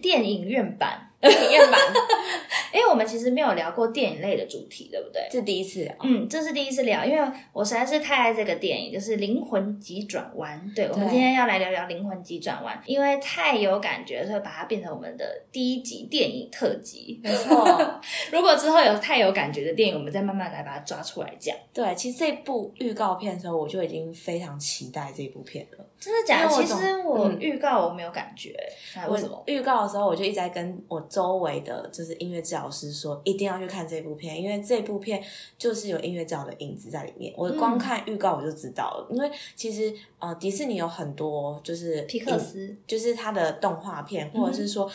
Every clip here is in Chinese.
电影院版。电影院版，因为我们其实没有聊过电影类的主题，对不对？这第一次聊。嗯，这是第一次聊，因为我实在是太爱这个电影，就是《灵魂急转弯》。对，我们今天要来聊聊《灵魂急转弯》，因为太有感觉，所以把它变成我们的第一集电影特辑。没错，如果之后有太有感觉的电影，我们再慢慢来把它抓出来讲。对，其实这部预告片的时候，我就已经非常期待这部片了。真的假的？其实我预告我没有感觉，为什么？预告的时候我就一直在跟我周围的就是音乐治疗师说，一定要去看这部片，因为这部片就是有音乐治疗的影子在里面。我光看预告我就知道了，因为其实呃迪士尼有很多就是皮克斯，就是它的动画片，或者是说。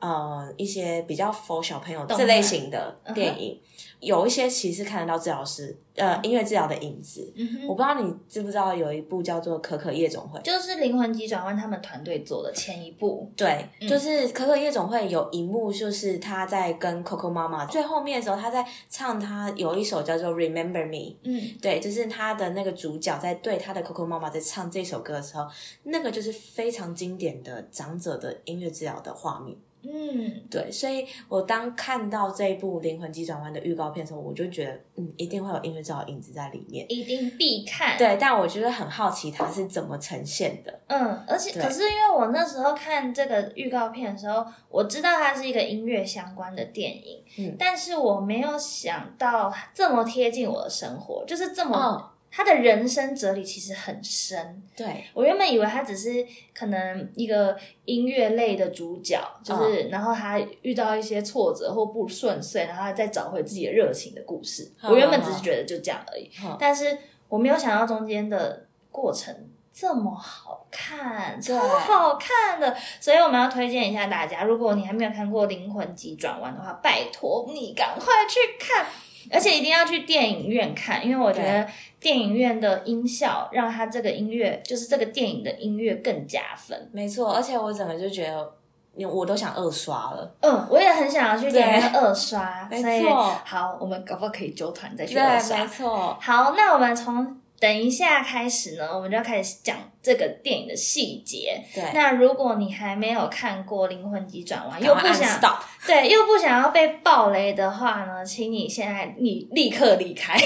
呃，一些比较 for 小朋友这类型的电影，有一些其实看得到治疗师呃音乐治疗的影子。我不知道你知不知道有一部叫做《可可夜总会》，就是灵魂急转弯他们团队做的前一部。对，就是《可可夜总会》有一幕，就是他在跟 Coco 妈妈最后面的时候，他在唱他有一首叫做《Remember Me》。嗯，对，就是他的那个主角在对他的 Coco 妈妈在唱这首歌的时候，那个就是非常经典的长者的音乐治疗的画面。嗯，对，所以我当看到这一部《灵魂急转弯》的预告片的时候，我就觉得，嗯，一定会有音乐照的影子在里面，一定必看。对，但我觉得很好奇它是怎么呈现的。嗯，而且可是因为我那时候看这个预告片的时候，我知道它是一个音乐相关的电影，嗯，但是我没有想到这么贴近我的生活，就是这么。他的人生哲理其实很深，对。我原本以为他只是可能一个音乐类的主角，就是然后他遇到一些挫折或不顺遂，然后他再找回自己的热情的故事。我原本只是觉得就这样而已，但是我没有想到中间的过程这么好看，超好看的，所以我们要推荐一下大家，如果你还没有看过《灵魂急转弯》的话，拜托你赶快去看。而且一定要去电影院看，因为我觉得电影院的音效让它这个音乐，就是这个电影的音乐更加分。没错，而且我整个就觉得，我都想二刷了。嗯，我也很想要去电影院二刷。没错，好，我们搞不好可以揪团再去二刷。没错，好，那我们从。等一下开始呢，我们就要开始讲这个电影的细节。对，那如果你还没有看过《灵魂急转弯》，又不想对，又不想要被暴雷的话呢，请你现在你立刻离开，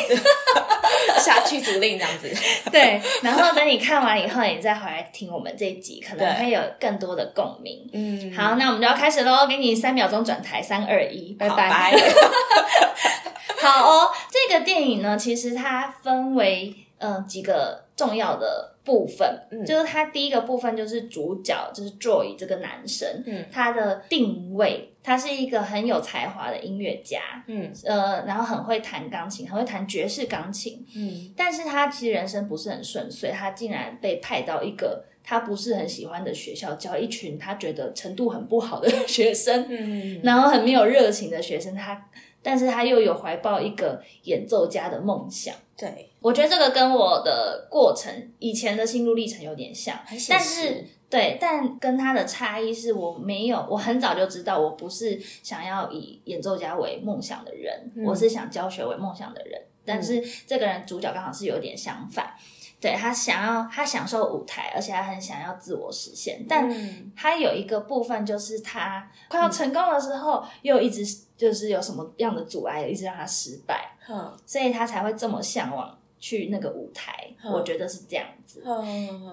下驱逐令这样子。对，然后等你看完以后，你再回来听我们这一集，可能会有更多的共鸣。嗯，好，那我们就要开始喽，给你三秒钟转台，三二一，拜拜。好哦，这个电影呢，其实它分为。嗯，几个重要的部分，嗯就是他第一个部分就是主角，就是 Joy 这个男生，嗯，他的定位，他是一个很有才华的音乐家，嗯，呃，然后很会弹钢琴，很会弹爵士钢琴，嗯，但是他其实人生不是很顺遂，他竟然被派到一个他不是很喜欢的学校，教一群他觉得程度很不好的 学生，嗯，然后很没有热情的学生，他。但是他又有怀抱一个演奏家的梦想，对。我觉得这个跟我的过程以前的心路历程有点像，但是对，但跟他的差异是我没有，我很早就知道我不是想要以演奏家为梦想的人，我是想教学为梦想的人，但是这个人主角刚好是有点相反。对他想要，他享受舞台，而且他很想要自我实现。但他有一个部分，就是他快要成功的时候，又一直就是有什么样的阻碍，一直让他失败。嗯，所以他才会这么向往去那个舞台。我觉得是这样子。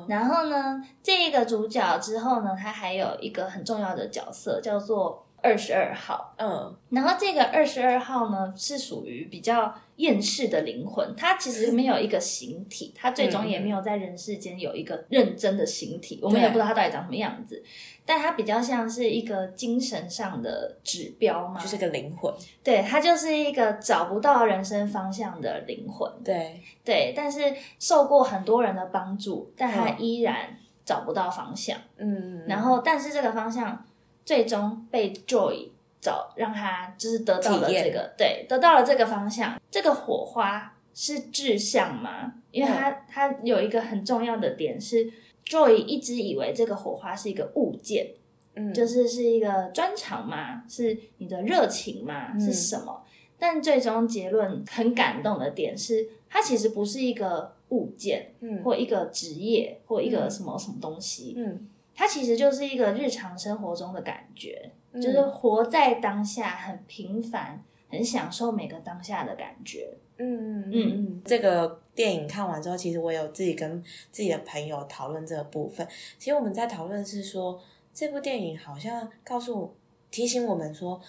然后呢，这个主角之后呢，他还有一个很重要的角色，叫做。二十二号，嗯，然后这个二十二号呢，是属于比较厌世的灵魂，他其实没有一个形体，他最终也没有在人世间有一个认真的形体，我们也不知道他到底长什么样子，但他比较像是一个精神上的指标嘛，就是个灵魂，对他就是一个找不到人生方向的灵魂，对。对，但是受过很多人的帮助，但他依然找不到方向，嗯，然后但是这个方向。最终被 Joy 找让他就是得到了这个对得到了这个方向，这个火花是志向吗？因为他他有一个很重要的点是，Joy 一直以为这个火花是一个物件，嗯，就是是一个专长吗？是你的热情吗？是什么？但最终结论很感动的点是，它其实不是一个物件，嗯，或一个职业，或一个什么什么东西，嗯，它其实就是一个日常生活中的感觉，就是活在当下，很平凡，很享受每个当下的感觉。嗯嗯嗯，这个电影看完之后，其实我有自己跟自己的朋友讨论这个部分。其实我们在讨论是说，这部电影好像告诉提醒我们说。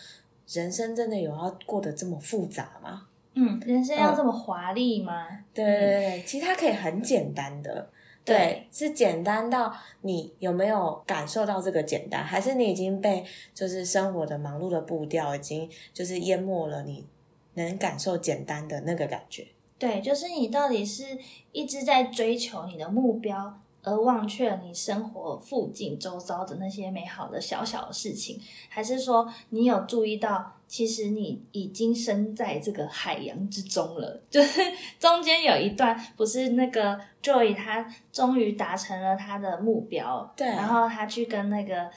人生真的有要过得这么复杂吗？嗯，人生要这么华丽吗？对对对，其实它可以很简单的，对，是简单到你有没有感受到这个简单，还是你已经被就是生活的忙碌的步调已经就是淹没了，你能感受简单的那个感觉？对，就是你到底是一直在追求你的目标。而忘却了你生活附近周遭的那些美好的小小的事情，还是说你有注意到，其实你已经身在这个海洋之中了？就是中间有一段，不是那个 Joy 他终于达成了他的目标，对，然后他去跟那个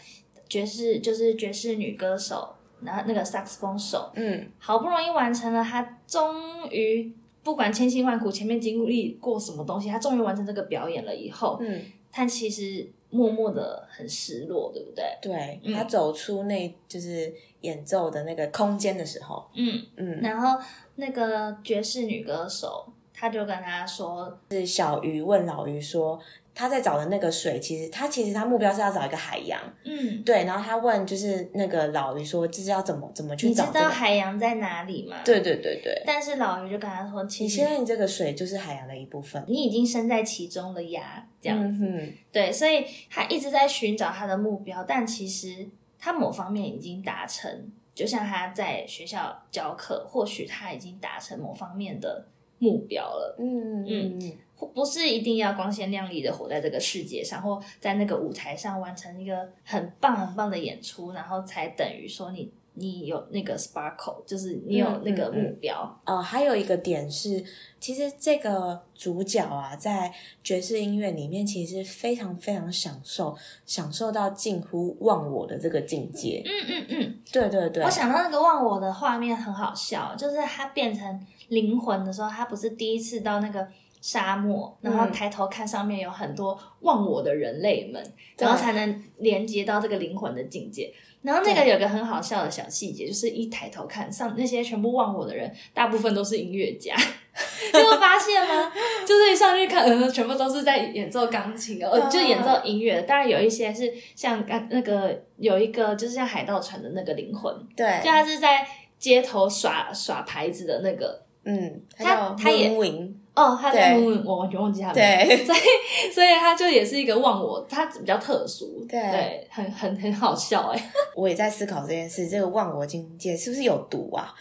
爵士，就是爵士女歌手，然后那个萨克斯风手，嗯，好不容易完成了，他终于。不管千辛万苦，前面经历过什么东西，他终于完成这个表演了以后，嗯，他其实默默的很失落，对不对？对，他走出那就是演奏的那个空间的时候，嗯嗯，然后那个爵士女歌手，他就跟他说，是小鱼问老鱼说。他在找的那个水，其实他其实他目标是要找一个海洋，嗯，对。然后他问就是那个老鱼说，这是要怎么怎么去找？你知道海洋在哪里吗？对对对对。但是老鱼就跟他说，其实现在你这个水就是海洋的一部分，你已经身在其中了呀，这样子。对，所以他一直在寻找他的目标，但其实他某方面已经达成，就像他在学校教课，或许他已经达成某方面的目标了。嗯嗯嗯。不是一定要光鲜亮丽的活在这个世界上，或在那个舞台上完成一个很棒很棒的演出，然后才等于说你你有那个 sparkle，就是你有那个目标。哦，还有一个点是，其实这个主角啊，在爵士音乐里面，其实非常非常享受，享受到近乎忘我的这个境界。嗯嗯嗯，对对对。我想到那个忘我的画面很好笑，就是他变成灵魂的时候，他不是第一次到那个。沙漠，然后抬头看上面有很多忘我的人类们，然后才能连接到这个灵魂的境界。然后那个有个很好笑的小细节，就是一抬头看上那些全部忘我的人，大部分都是音乐家，你有发现吗？就是一上去看，呃，全部都是在演奏钢琴的，呃，就演奏音乐。当然有一些是像刚那个有一个就是像海盗船的那个灵魂，对，就他是在街头耍耍牌子的那个，嗯，他他也。哦，他在问我完全忘记他对，所以所以他就也是一个忘我，他比较特殊，对，很很很好笑哎。我也在思考这件事，这个忘我境界是不是有毒啊？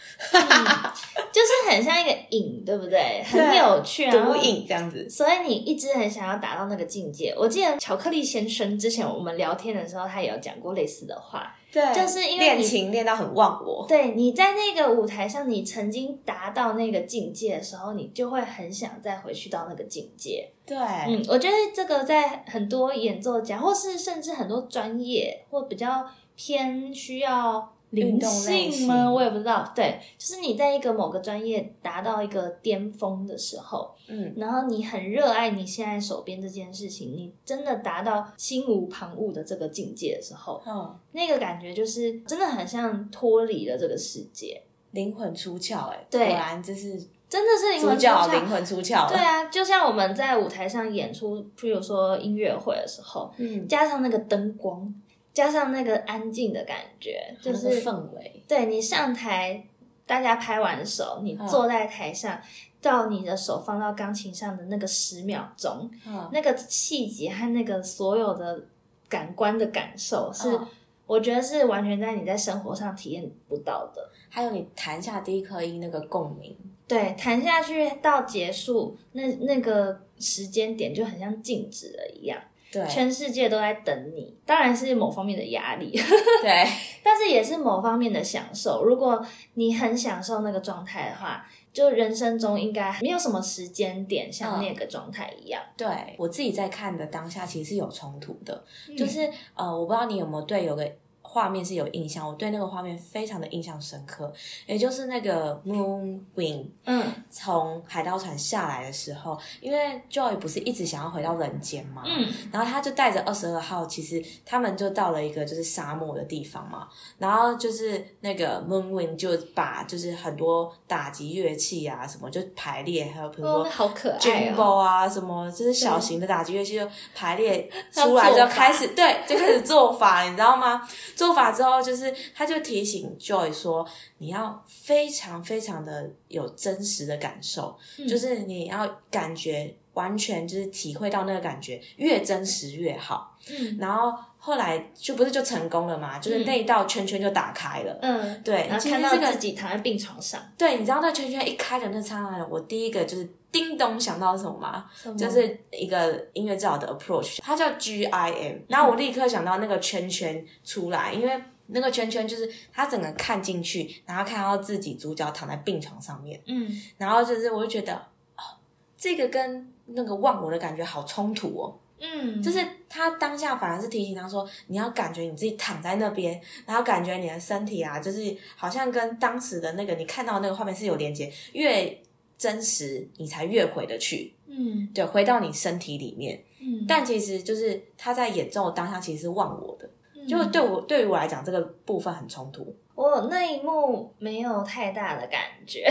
就是很像一个瘾，对不对？很有趣，啊毒瘾这样子。所以你一直很想要达到那个境界。我记得巧克力先生之前我们聊天的时候，他也有讲过类似的话。对，就是因为练琴练到很忘我。对，你在那个舞台上，你曾经达到那个境界的时候，你就会很想再回去到那个境界。对，嗯，我觉得这个在很多演奏家，或是甚至很多专业或比较偏需要。灵性吗？我也不知道。对，就是你在一个某个专业达到一个巅峰的时候，嗯，然后你很热爱你现在手边这件事情，你真的达到心无旁骛的这个境界的时候，嗯，那个感觉就是真的很像脱离了这个世界，灵魂出窍。哎，对，果然这是真的是灵魂出窍，灵魂出窍。对啊，就像我们在舞台上演出，譬如说音乐会的时候，嗯，加上那个灯光。加上那个安静的感觉，就是氛围。对你上台，大家拍完手，你坐在台上，到你的手放到钢琴上的那个十秒钟，那个细节和那个所有的感官的感受，是我觉得是完全在你在生活上体验不到的。还有你弹下第一颗音那个共鸣，对，弹下去到结束，那那个时间点就很像静止了一样。全世界都在等你，当然是某方面的压力，对，但是也是某方面的享受。如果你很享受那个状态的话，就人生中应该没有什么时间点像那个状态一样。对我自己在看的当下，其实是有冲突的，就是呃，我不知道你有没有对有个。画面是有印象，我对那个画面非常的印象深刻，也就是那个 Moonwing，嗯，从海盗船下来的时候，因为 Joy 不是一直想要回到人间嘛，嗯，然后他就带着二十二号，其实他们就到了一个就是沙漠的地方嘛，然后就是那个 Moonwing 就把就是很多打击乐器啊什么就排列，还有比如说好可爱 Jumbo 啊什么，就是小型的打击乐器就排列 出来就开始对，就开始做法，你知道吗？做法之后就是他就提醒 Joy 说，你要非常非常的有真实的感受，就是你要感觉完全就是体会到那个感觉，越真实越好。嗯，然后后来就不是就成功了嘛？就是那一道圈圈就打开了。嗯，对，然后看到自己躺在病床上。对，你知道那圈圈一开的那刹那，我第一个就是叮咚想到什么吗？就是一个音乐治疗的 approach，它叫 G I M。然后我立刻想到那个圈圈出来，因为那个圈圈就是他整个看进去，然后看到自己主角躺在病床上面。嗯，然后就是我就觉得，哦，这个跟那个忘我的感觉好冲突哦。嗯，就是他当下反而是提醒他说，你要感觉你自己躺在那边，然后感觉你的身体啊，就是好像跟当时的那个你看到那个画面是有连接，越真实你才越回得去。嗯，对，回到你身体里面。嗯，但其实就是他在演奏当下其实是忘我的，就对我对于我来讲这个部分很冲突。我那一幕没有太大的感觉，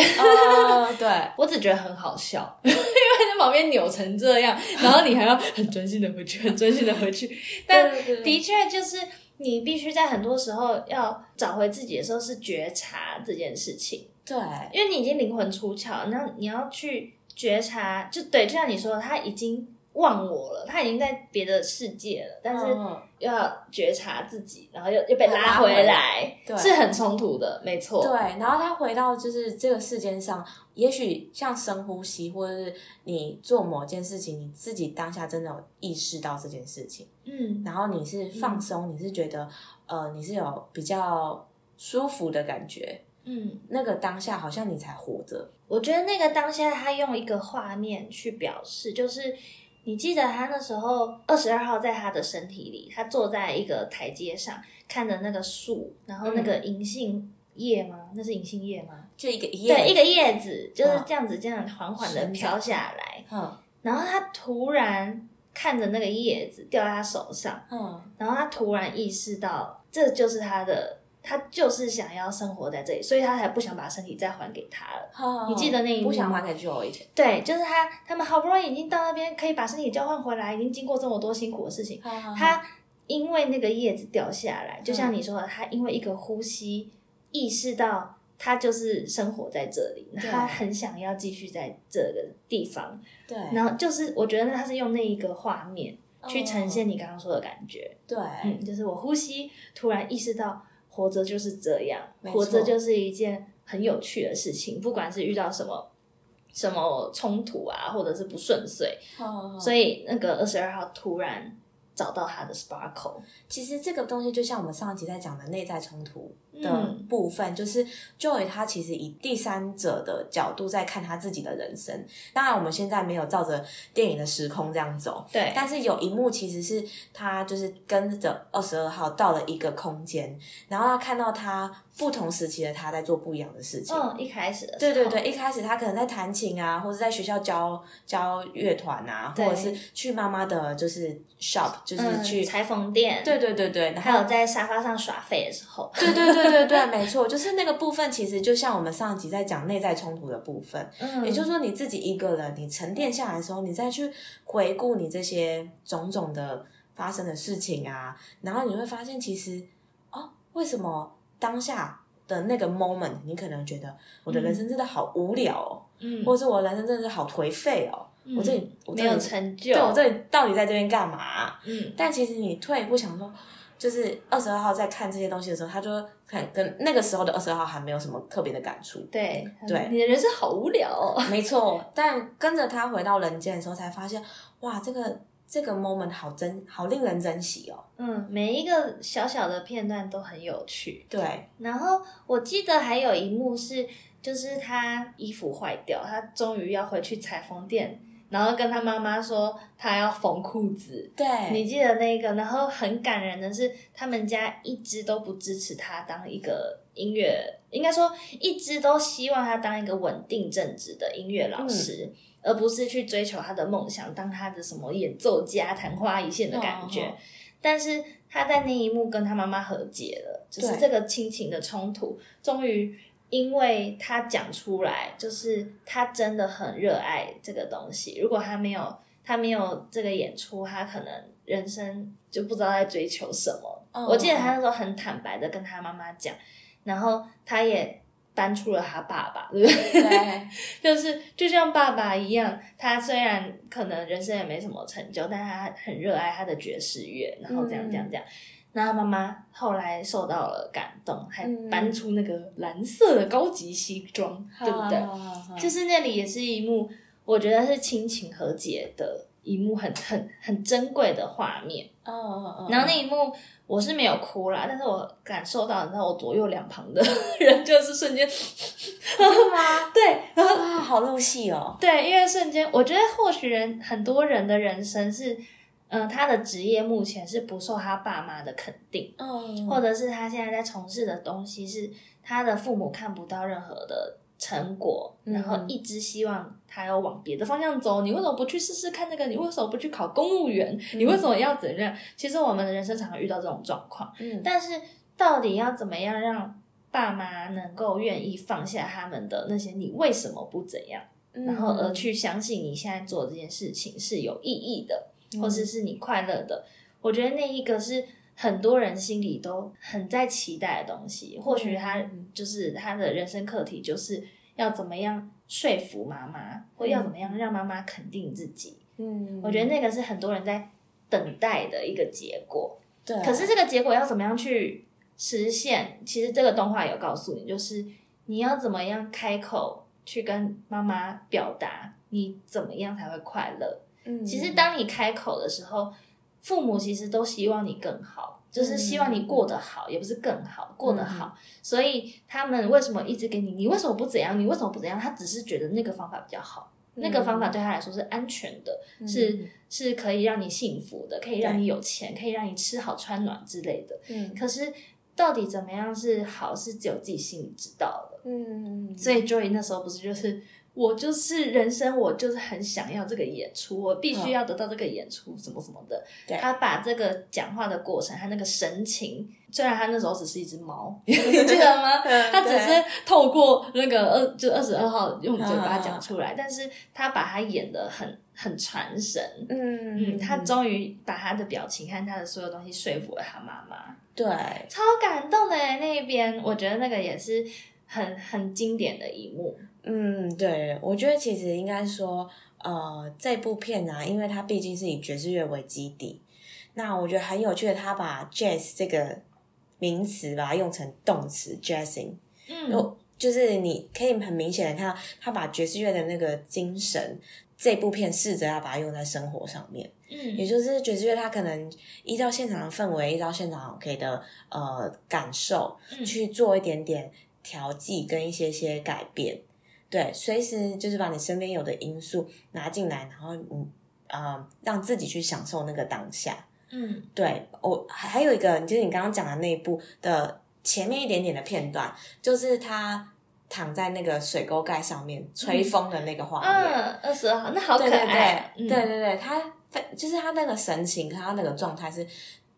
对 我只觉得很好笑，因为在旁边扭成这样，然后你还要很专心的回去，很专心的回去。但的确就是你必须在很多时候要找回自己的时候是觉察这件事情，对，因为你已经灵魂出窍，那你要去觉察，就对，就像你说，他已经。忘我了，他已经在别的世界了，但是又要觉察自己，然后又又被拉回来，是很冲突的，没错。对，然后他回到就是这个世间上，也许像深呼吸，或者是你做某件事情，你自己当下真的有意识到这件事情，嗯，然后你是放松，你是觉得呃你是有比较舒服的感觉，嗯，那个当下好像你才活着。我觉得那个当下，他用一个画面去表示，就是。你记得他那时候二十二号在他的身体里，他坐在一个台阶上，看着那个树，然后那个银杏叶吗？那是银杏叶吗？就一个叶，对，一个叶子就是这样子，这样缓缓的飘下来。嗯，然后他突然看着那个叶子掉在他手上，嗯，然后他突然意识到，这就是他的。他就是想要生活在这里，所以他才不想把身体再还给他了。你记得那一幕不想还给 Joy。对，就是他，他们好不容易已经到那边，可以把身体交换回来，已经经过这么多辛苦的事情。他因为那个叶子掉下来，就像你说的，他因为一个呼吸，意识到他就是生活在这里，他很想要继续在这个地方。对，然后就是我觉得他是用那一个画面去呈现你刚刚说的感觉。对，嗯，就是我呼吸，突然意识到。活着就是这样，活着就是一件很有趣的事情。不管是遇到什么什么冲突啊，或者是不顺遂，所以那个二十二号突然找到他的 sparkle。其实这个东西就像我们上一集在讲的内在冲突。的部分就是 Joy，他其实以第三者的角度在看他自己的人生。当然，我们现在没有照着电影的时空这样走，对。但是有一幕其实是他就是跟着二十二号到了一个空间，然后他看到他不同时期的他在做不一样的事情。嗯，一开始的对对对，一开始他可能在弹琴啊，或者在学校教教乐团啊，或者是去妈妈的就是 shop，就是去裁缝店。对对对对，还有在沙发上耍废的时候。对对对。对对，没错，就是那个部分，其实就像我们上一集在讲内在冲突的部分，嗯，也就是说你自己一个人，你沉淀下来的时候，你再去回顾你这些种种的发生的事情啊，然后你会发现，其实哦，为什么当下的那个 moment，你可能觉得我的人生真的好无聊哦，嗯，或者是我人生真的是好颓废哦，我这里没有成就，对我这里到底在这边干嘛？嗯，但其实你退一步想说。就是二十二号在看这些东西的时候，他就看跟那个时候的二十二号还没有什么特别的感触。对对，你的人生好无聊。没错，但跟着他回到人间的时候，才发现哇，这个这个 moment 好珍好令人珍惜哦。嗯，每一个小小的片段都很有趣。对，然后我记得还有一幕是，就是他衣服坏掉，他终于要回去裁缝店。然后跟他妈妈说他要缝裤子，对，你记得那个？然后很感人的是，他们家一直都不支持他当一个音乐，应该说一直都希望他当一个稳定正直的音乐老师，而不是去追求他的梦想，当他的什么演奏家、昙花一现的感觉。但是他在那一幕跟他妈妈和解了，就是这个亲情的冲突，终于。因为他讲出来，就是他真的很热爱这个东西。如果他没有他没有这个演出，他可能人生就不知道在追求什么。我记得他那时候很坦白的跟他妈妈讲，然后他也搬出了他爸爸，对不对？就是就像爸爸一样，他虽然可能人生也没什么成就，但他很热爱他的爵士乐，然后这样这样这样。那他妈妈后来受到了感动，还搬出那个蓝色的高级西装，对不对？就是那里也是一幕，我觉得是亲情和解的一幕，很很很珍贵的画面。哦哦哦。然后那一幕我是没有哭啦，但是我感受到，你知道，我左右两旁的人就是瞬间，吗？对，啊，好入戏哦。对，因为瞬间，我觉得或许人很多人的人生是。嗯，他的职业目前是不受他爸妈的肯定，嗯，或者是他现在在从事的东西是他的父母看不到任何的成果，然后一直希望他要往别的方向走。你为什么不去试试看那个？你为什么不去考公务员？你为什么要怎样？其实我们的人生常常遇到这种状况，嗯，但是到底要怎么样让爸妈能够愿意放下他们的那些？你为什么不怎样？然后而去相信你现在做这件事情是有意义的。或者是你快乐的，我觉得那一个是很多人心里都很在期待的东西。或许他就是他的人生课题，就是要怎么样说服妈妈，或要怎么样让妈妈肯定自己。嗯，我觉得那个是很多人在等待的一个结果。对，可是这个结果要怎么样去实现？其实这个动画有告诉你，就是你要怎么样开口去跟妈妈表达，你怎么样才会快乐。嗯其实，当你开口的时候，父母其实都希望你更好，就是希望你过得好，也不是更好，过得好。所以他们为什么一直给你？你为什么不怎样？你为什么不怎样？他只是觉得那个方法比较好，那个方法对他来说是安全的，是是可以让你幸福的，可以让你有钱，可以让你吃好穿暖之类的。嗯，可是到底怎么样是好，是只有自己心里知道的。嗯，所以 Joy 那时候不是就是。我就是人生，我就是很想要这个演出，我必须要得到这个演出，什么什么的。他把这个讲话的过程，他那个神情，虽然他那时候只是一只猫，你记得吗？他只是透过那个二，就二十二号用嘴巴讲出来，但是他把他演的很很传神。嗯嗯，他终于把他的表情和他的所有东西说服了他妈妈。对，超感动的那边，我觉得那个也是很很经典的一幕。嗯，对，我觉得其实应该说，呃，这部片呢，因为它毕竟是以爵士乐为基底，那我觉得很有趣的，他把 jazz 这个名词把它用成动词 jazzing，嗯，就是你可以很明显的看到，他把爵士乐的那个精神，这部片试着要把它用在生活上面，嗯，也就是爵士乐，它可能依照现场的氛围，依照现场 OK 的呃感受去做一点点调剂跟一些些改变。对，随时就是把你身边有的因素拿进来，然后你呃让自己去享受那个当下。嗯，对我还有一个，就是你刚刚讲的那一部的前面一点点的片段，就是他躺在那个水沟盖上面吹风的那个画面。嗯，二十二号，那好可爱。对对对，他非就是他那个神情，他那个状态是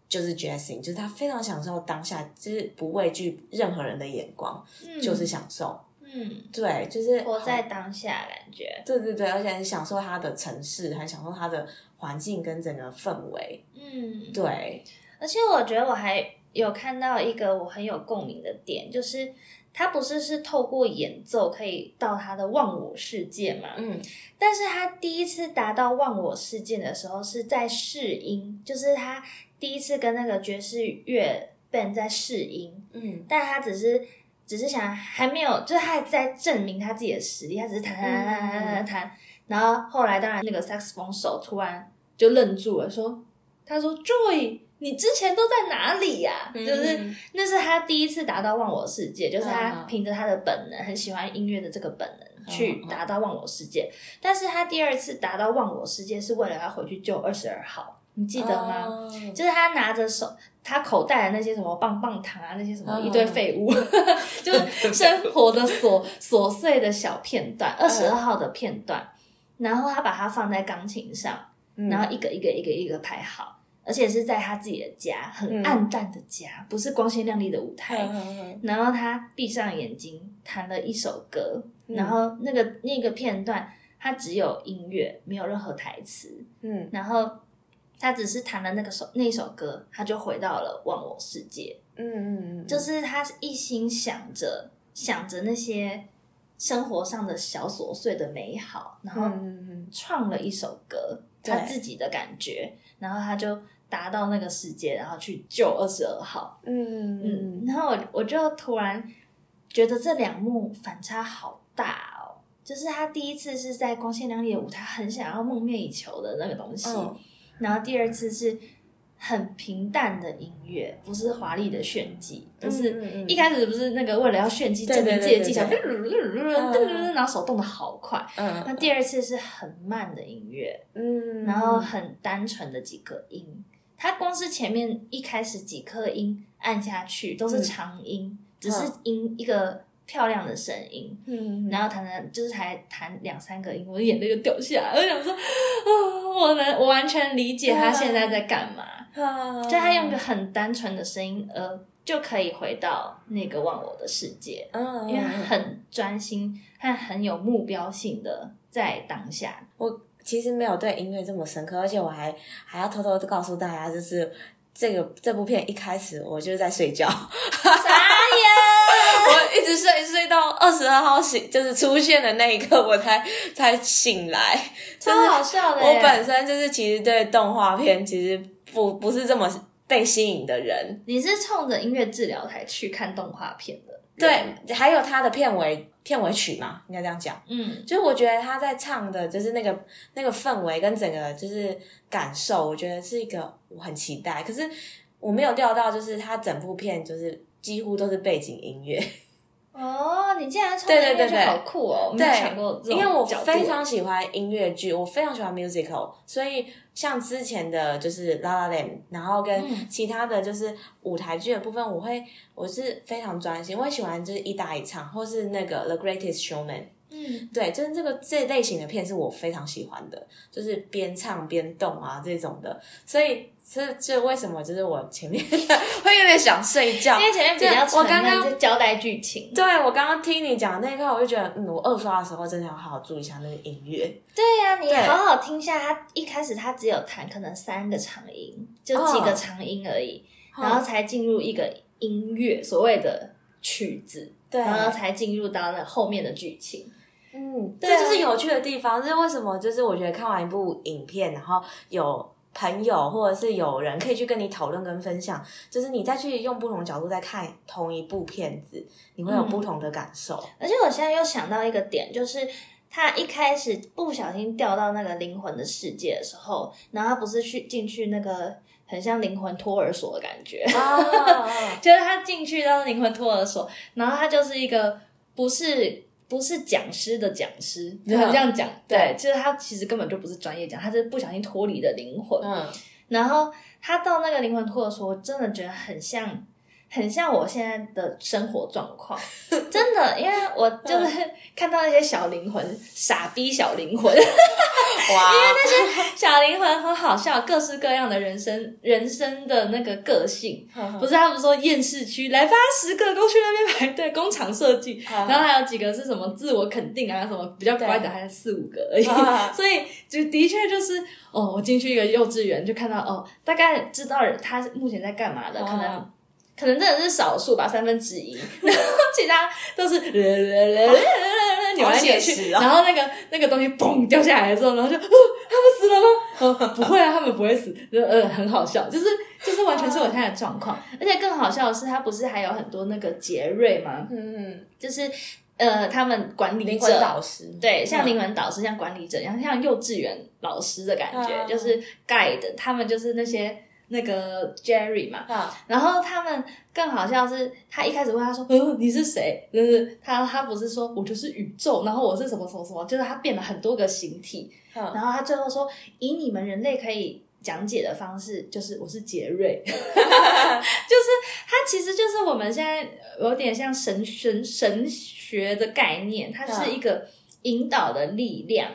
就是 jazzing，就是他非常享受当下，就是不畏惧任何人的眼光，就是享受。嗯，对，就是活在当下，感觉。对对对，而且很享受它的城市，很享受它的环境跟整个氛围。嗯，对。而且我觉得我还有看到一个我很有共鸣的点，就是他不是是透过演奏可以到他的忘我世界嘛？嗯。但是他第一次达到忘我世界的时候是在试音，就是他第一次跟那个爵士乐 band 在试音。嗯。但他只是。只是想还没有，就是他还在证明他自己的实力。他只是弹弹弹弹弹弹弹，然后后来当然那个 saxophone 手突然就愣住了，说：“他说 Joy，你之前都在哪里呀？”就是那是他第一次达到忘我世界，就是他凭着他的本能，很喜欢音乐的这个本能，去达到忘我世界。但是他第二次达到忘我世界，是为了要回去救二十二号，你记得吗？就是他拿着手，他口袋的那些什么棒棒糖啊，那些什么一堆废物，就是生活的琐琐碎的小片段，二十二号的片段，然后他把它放在钢琴上，然后一个一个一个一个排好。而且是在他自己的家，很暗淡的家，不是光鲜亮丽的舞台。然后他闭上眼睛，弹了一首歌。然后那个那个片段，他只有音乐，没有任何台词。嗯，然后他只是弹了那个首那首歌，他就回到了忘我世界。嗯嗯嗯，就是他一心想着想着那些生活上的小琐碎的美好，然后创了一首歌，他自己的感觉，然后他就。达到那个世界，然后去救二十二号。嗯嗯，然后我我就突然觉得这两幕反差好大哦。就是他第一次是在光鲜亮丽的舞台，很想要梦寐以求的那个东西，然后第二次是很平淡的音乐，不是华丽的炫技，就是一开始不是那个为了要炫技证明自己的技巧，然后手动的好快。嗯，那第二次是很慢的音乐，嗯，然后很单纯的几个音。它光是前面一开始几颗音按下去都是长音，只是音一个漂亮的声音，嗯，然后弹弹就是才弹两三个音，我的眼泪就掉下来。我想说，啊，我能我完全理解他现在在干嘛，就他用个很单纯的声音，呃，就可以回到那个忘我的世界，嗯，因为很专心，他很有目标性的在当下，我。其实没有对音乐这么深刻，而且我还还要偷偷的告诉大家，就是这个这部片一开始我就是在睡觉，傻眼？我一直睡睡到二十二号醒，就是出现的那一刻我才才醒来，超好笑的。我本身就是其实对动画片其实不不是这么被吸引的人。你是冲着音乐治疗才去看动画片的？对，还有它的片尾。片尾曲嘛，应该这样讲。嗯，就是我觉得他在唱的，就是那个那个氛围跟整个就是感受，我觉得是一个我很期待。可是我没有料到，就是他整部片就是几乎都是背景音乐。哦，你竟然唱音乐剧，好酷哦！没有想过，因为我非常喜欢音乐剧，我非常喜欢 musical，所以像之前的就是《La La Land》，然后跟其他的就是舞台剧的部分，我会我是非常专心，我喜欢就是一搭一唱，或是那个《The Greatest Showman》。嗯，对，就是这个这类型的片是我非常喜欢的，就是边唱边动啊这种的，所以这这为什么就是我前面 会有点想睡觉，因为前面比较我刚刚交代剧情，对我刚刚听你讲那一块，我就觉得嗯，我二刷的时候真的要好好注意一下那个音乐。对呀，你好好听一下，他一开始他只有弹可能三个长音，就几个长音而已，然后才进入一个音乐所谓的曲子，然后才进入到那后面的剧情。嗯，这就是有趣的地方。这是为什么？就是我觉得看完一部影片，然后有朋友或者是有人可以去跟你讨论跟分享，就是你再去用不同角度再看同一部片子，你会有不同的感受。而且我现在又想到一个点，就是他一开始不小心掉到那个灵魂的世界的时候，然后他不是去进去那个很像灵魂托儿所的感觉，就是他进去到灵魂托儿所，然后他就是一个不是。不是讲师的讲师，就这样讲。对，就是他其实根本就不是专业讲，他是不小心脱离的灵魂。嗯，然后他到那个灵魂脱的时候，真的觉得很像。很像我现在的生活状况，真的，因为我就是看到那些小灵魂，傻逼小灵魂，哇！因为那些小灵魂很好笑，各式各样的人生，人生的那个个性，不是他们说厌世区来发十个都去那边排队，工厂设计，然后还有几个是什么自我肯定啊，什么比较乖的，还有四五个而已，所以就的确就是哦，我进去一个幼稚园就看到哦，大概知道他目前在干嘛的，可能。可能真的是少数吧，三分之一，然后其他都是 扭来扭去，然后那个那个东西嘣掉下来之后，然后就，他们死了吗？不会啊，他们不会死，呃，很好笑，就是就是完全是我现在的状况，而且更好笑的是，他不是还有很多那个杰瑞吗？嗯，就是呃，他们管理者。导师，对，像灵魂导师，像管理者一样，像幼稚园老师的感觉，就是 guide，他们就是那些。那个 Jerry 嘛，然后他们更好笑是，他一开始问他说：“嗯，你是谁？”就是他他不是说我就是宇宙，然后我是什么什么什么，就是他变了很多个形体，然后他最后说：“以你们人类可以讲解的方式，就是我是杰瑞，就是他其实就是我们现在有点像神神神学的概念，它是一个引导的力量，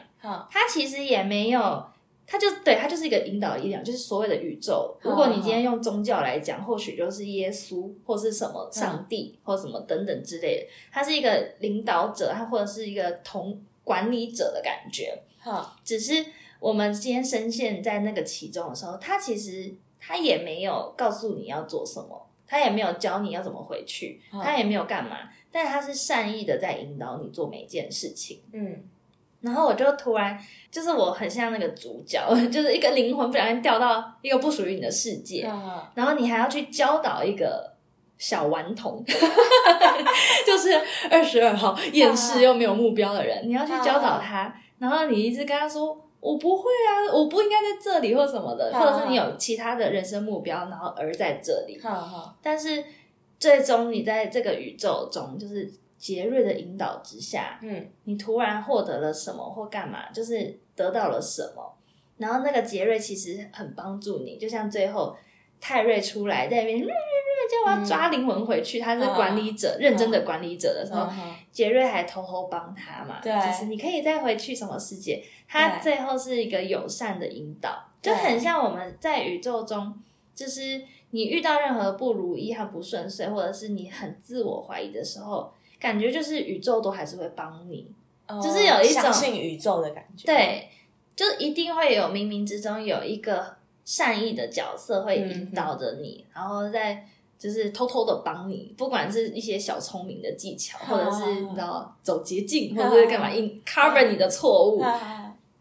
它其实也没有。”他就对他就是一个引导力量，就是所谓的宇宙。如果你今天用宗教来讲，或许就是耶稣，或是什么上帝，或什么等等之类的。他是一个领导者，他或者是一个同管理者的感觉。哈，只是我们今天深陷在那个其中的时候，他其实他也没有告诉你要做什么，他也没有教你要怎么回去，他也没有干嘛，但他是善意的在引导你做每件事情。嗯。然后我就突然，就是我很像那个主角，就是一个灵魂不小心掉到一个不属于你的世界，然后你还要去教导一个小顽童，就是二十二号厌世又没有目标的人，你要去教导他，然后你一直跟他说：“我不会啊，我不应该在这里，或什么的，或者是你有其他的人生目标，然后而在这里。”但是最终你在这个宇宙中，就是。杰瑞的引导之下，嗯，你突然获得了什么或干嘛，就是得到了什么。然后那个杰瑞其实很帮助你，就像最后泰瑞出来在那边，瑞瑞叫我要抓灵魂回去，他是管理者，认真的管理者的时候，杰瑞还偷偷帮他嘛，对，就是你可以再回去什么世界。他最后是一个友善的引导，就很像我们在宇宙中，就是你遇到任何不如意和不顺遂，或者是你很自我怀疑的时候。感觉就是宇宙都还是会帮你，就是有一种相信宇宙的感觉。对，就一定会有冥冥之中有一个善意的角色会引导着你，然后在就是偷偷的帮你，不管是一些小聪明的技巧，或者是你知道走捷径，或者是干嘛，in cover 你的错误。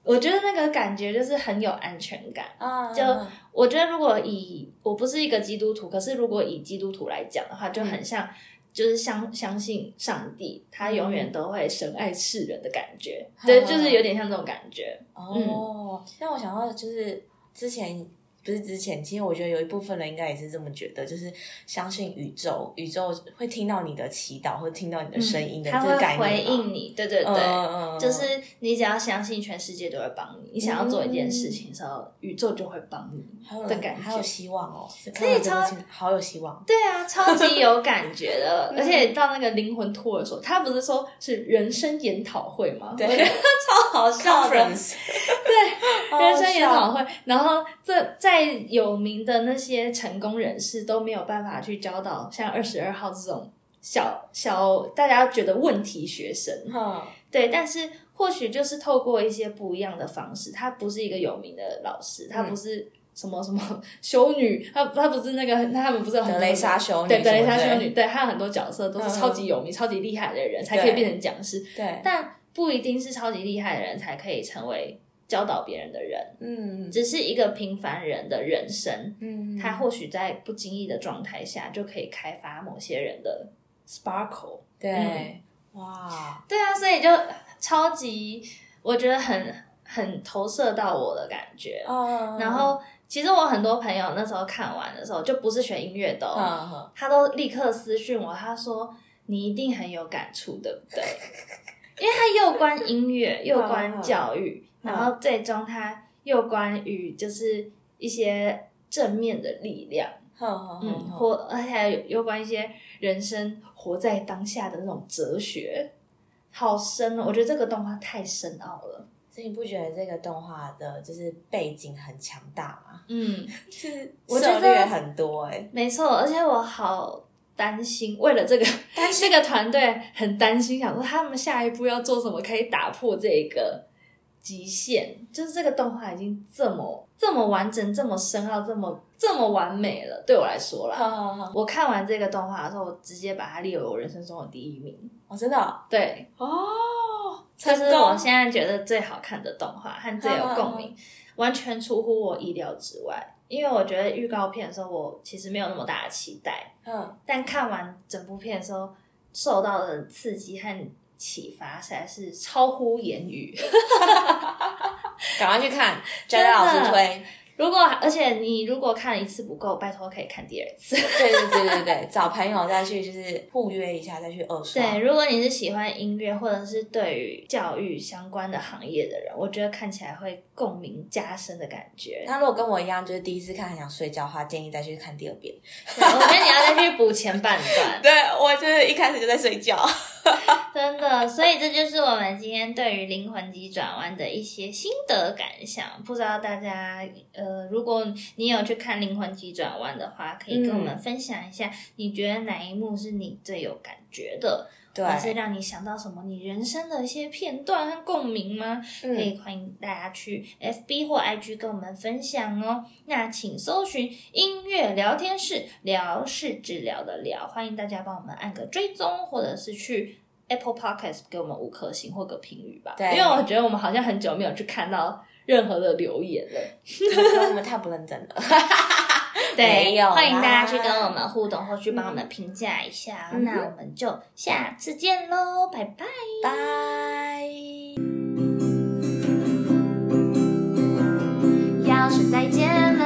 我觉得那个感觉就是很有安全感。就我觉得，如果以我不是一个基督徒，可是如果以基督徒来讲的话，就很像。就是相相信上帝，他永远都会深爱世人的感觉，对，就是有点像这种感觉。哦，但我想到就是之前。不是之前，其实我觉得有一部分人应该也是这么觉得，就是相信宇宙，宇宙会听到你的祈祷，会听到你的声音的这个概念。回应你，对对对，就是你只要相信，全世界都会帮你。你想要做一件事情的时候，宇宙就会帮你的感觉，还有希望哦，可以超好有希望。对啊，超级有感觉的，而且到那个灵魂托的时候，他不是说是人生研讨会吗？对，超好笑的。对，人生研讨会，然后这在。再有名的那些成功人士都没有办法去教导像二十二号这种小小大家觉得问题学生，对，但是或许就是透过一些不一样的方式，他不是一个有名的老师，他不是什么什么修女，他他不是那个，他们不是德雷莎修女，对德雷莎修女，对，还有很多角色都是超级有名、超级厉害的人才可以变成讲师，对，但不一定是超级厉害的人才可以成为。教导别人的人，嗯，只是一个平凡人的人生，嗯，他或许在不经意的状态下就可以开发某些人的 sparkle，对，哇，对啊，所以就超级，我觉得很很投射到我的感觉，哦，然后其实我很多朋友那时候看完的时候，就不是学音乐的哦，他都立刻私讯我，他说你一定很有感触，对不对？因为他又关音乐又关教育。然后最终，它又关于就是一些正面的力量，嗯，或而且有关一些人生活在当下的那种哲学，好深哦！我觉得这个动画太深奥了。所以你不觉得这个动画的就是背景很强大吗？嗯，是涉略很多哎，没错。而且我好担心，为了这个，这个团队很担心，想说他们下一步要做什么可以打破这个。极限就是这个动画已经这么这么完整、这么深奥、这么这么完美了。对我来说啦，我看完这个动画的时候，我直接把它列为我人生中的第一名。哦，真的？对哦，这是我现在觉得最好看的动画和最有共鸣，完全出乎我意料之外。因为我觉得预告片的时候，我其实没有那么大的期待。嗯，但看完整部片的时候，受到的刺激和。启发实在是超乎言语，赶快去看，真的老师推，如果而且你如果看了一次不够，拜托可以看第二次。对对对对对，找朋友再去就是互约一下，再去二刷。对，如果你是喜欢音乐或者是对于教育相关的行业的人，我觉得看起来会共鸣加深的感觉。那如果跟我一样就是第一次看很想睡觉的话，建议再去看第二遍。我觉得你要再去补前半段。对我就是一开始就在睡觉。真的，所以这就是我们今天对于灵魂急转弯的一些心得感想。不知道大家，呃，如果你有去看灵魂急转弯的话，可以跟我们分享一下，你觉得哪一幕是你最有感觉的？对，是让你想到什么你人生的一些片段和共鸣吗？可以欢迎大家去 FB 或 IG 跟我们分享哦。那请搜寻音乐聊天室，聊是治疗的聊，欢迎大家帮我们按个追踪，或者是去 Apple Podcast 给我们五颗星或个评语吧。对，因为我觉得我们好像很久没有去看到任何的留言了，我们太不认真了。对，欢迎大家去跟我们互动，或去帮我们评价一下。那我们就下次见喽，拜拜拜。要是再见。